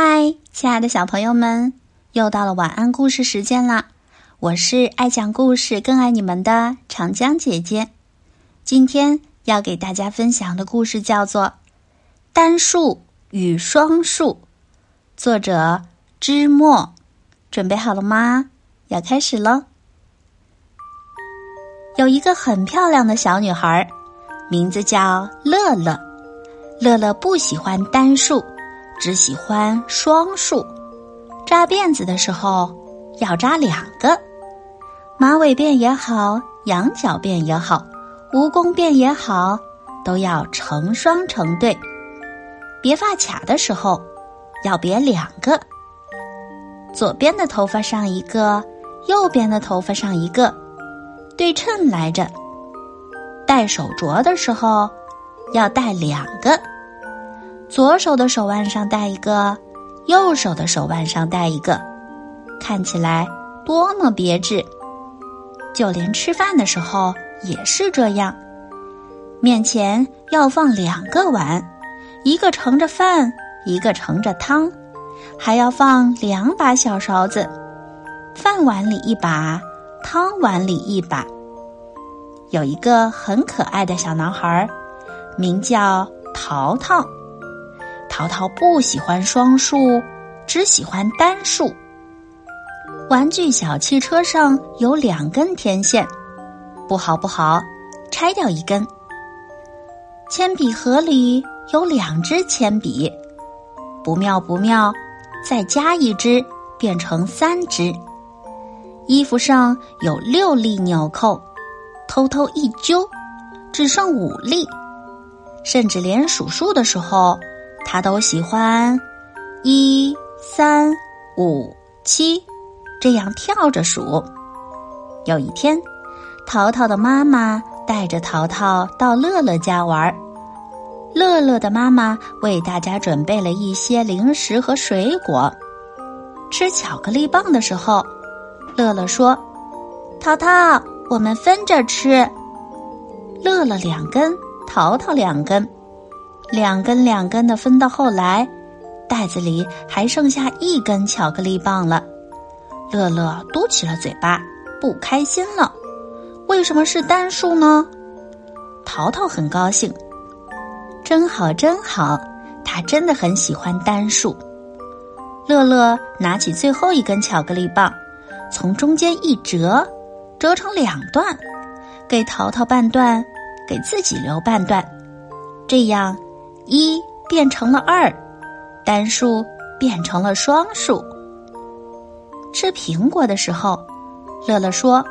嗨，亲爱的小朋友们，又到了晚安故事时间啦！我是爱讲故事、更爱你们的长江姐姐。今天要给大家分享的故事叫做《单数与双数》，作者芝墨。准备好了吗？要开始喽！有一个很漂亮的小女孩，名字叫乐乐。乐乐不喜欢单数。只喜欢双数，扎辫子的时候要扎两个，马尾辫也好，羊角辫也好，蜈蚣辫也好，都要成双成对。别发卡的时候要别两个，左边的头发上一个，右边的头发上一个，对称来着。戴手镯的时候要戴两个。左手的手腕上戴一个，右手的手腕上戴一个，看起来多么别致！就连吃饭的时候也是这样，面前要放两个碗，一个盛着饭，一个盛着汤，还要放两把小勺子，饭碗里一把，汤碗里一把。有一个很可爱的小男孩，名叫淘淘。淘淘不喜欢双数，只喜欢单数。玩具小汽车上有两根天线，不好不好，拆掉一根。铅笔盒里有两支铅笔，不妙不妙，再加一支变成三支。衣服上有六粒纽扣，偷偷一揪，只剩五粒。甚至连数数的时候。他都喜欢一三五七这样跳着数。有一天，淘淘的妈妈带着淘淘到乐乐家玩乐乐的妈妈为大家准备了一些零食和水果。吃巧克力棒的时候，乐乐说：“淘淘，我们分着吃。”乐乐两根，淘淘两根。两根两根的分到后来，袋子里还剩下一根巧克力棒了。乐乐嘟起了嘴巴，不开心了。为什么是单数呢？淘淘很高兴，真好真好，他真的很喜欢单数。乐乐拿起最后一根巧克力棒，从中间一折，折成两段，给淘淘半段，给自己留半段，这样。一变成了二，单数变成了双数。吃苹果的时候，乐乐说：“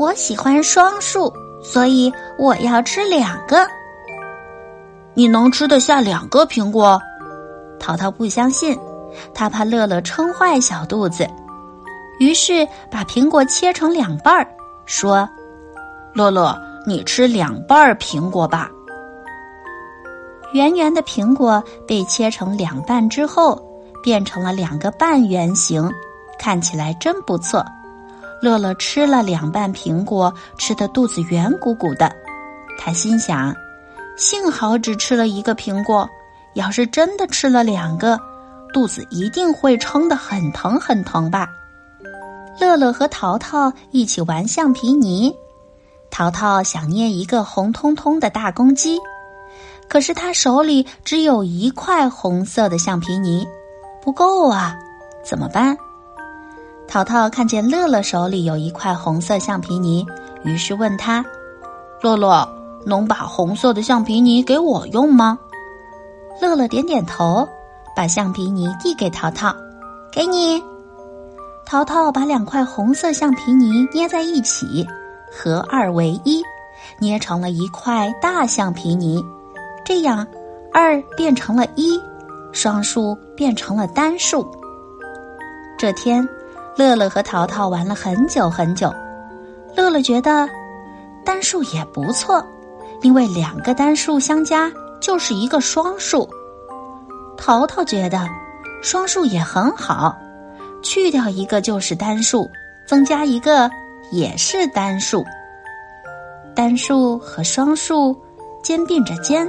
我喜欢双数，所以我要吃两个。”你能吃得下两个苹果？淘淘不相信，他怕乐乐撑坏小肚子，于是把苹果切成两半儿，说：“乐乐，你吃两半苹果吧。”圆圆的苹果被切成两半之后，变成了两个半圆形，看起来真不错。乐乐吃了两半苹果，吃的肚子圆鼓鼓的。他心想：幸好只吃了一个苹果，要是真的吃了两个，肚子一定会撑得很疼很疼吧。乐乐和淘淘一起玩橡皮泥，淘淘想捏一个红彤彤的大公鸡。可是他手里只有一块红色的橡皮泥，不够啊，怎么办？淘淘看见乐乐手里有一块红色橡皮泥，于是问他：“乐乐，能把红色的橡皮泥给我用吗？”乐乐点点头，把橡皮泥递给淘淘：“给你。”淘淘把两块红色橡皮泥捏在一起，合二为一，捏成了一块大橡皮泥。这样，二变成了一，双数变成了单数。这天，乐乐和淘淘玩了很久很久。乐乐觉得单数也不错，因为两个单数相加就是一个双数。淘淘觉得双数也很好，去掉一个就是单数，增加一个也是单数。单数和双数肩并着肩。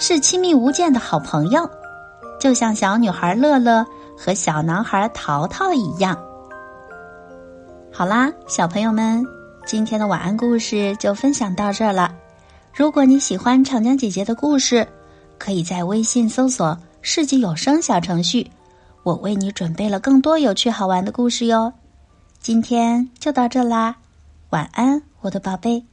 是亲密无间的好朋友，就像小女孩乐乐和小男孩淘淘一样。好啦，小朋友们，今天的晚安故事就分享到这儿了。如果你喜欢长江姐姐的故事，可以在微信搜索“世纪有声”小程序，我为你准备了更多有趣好玩的故事哟。今天就到这啦，晚安，我的宝贝。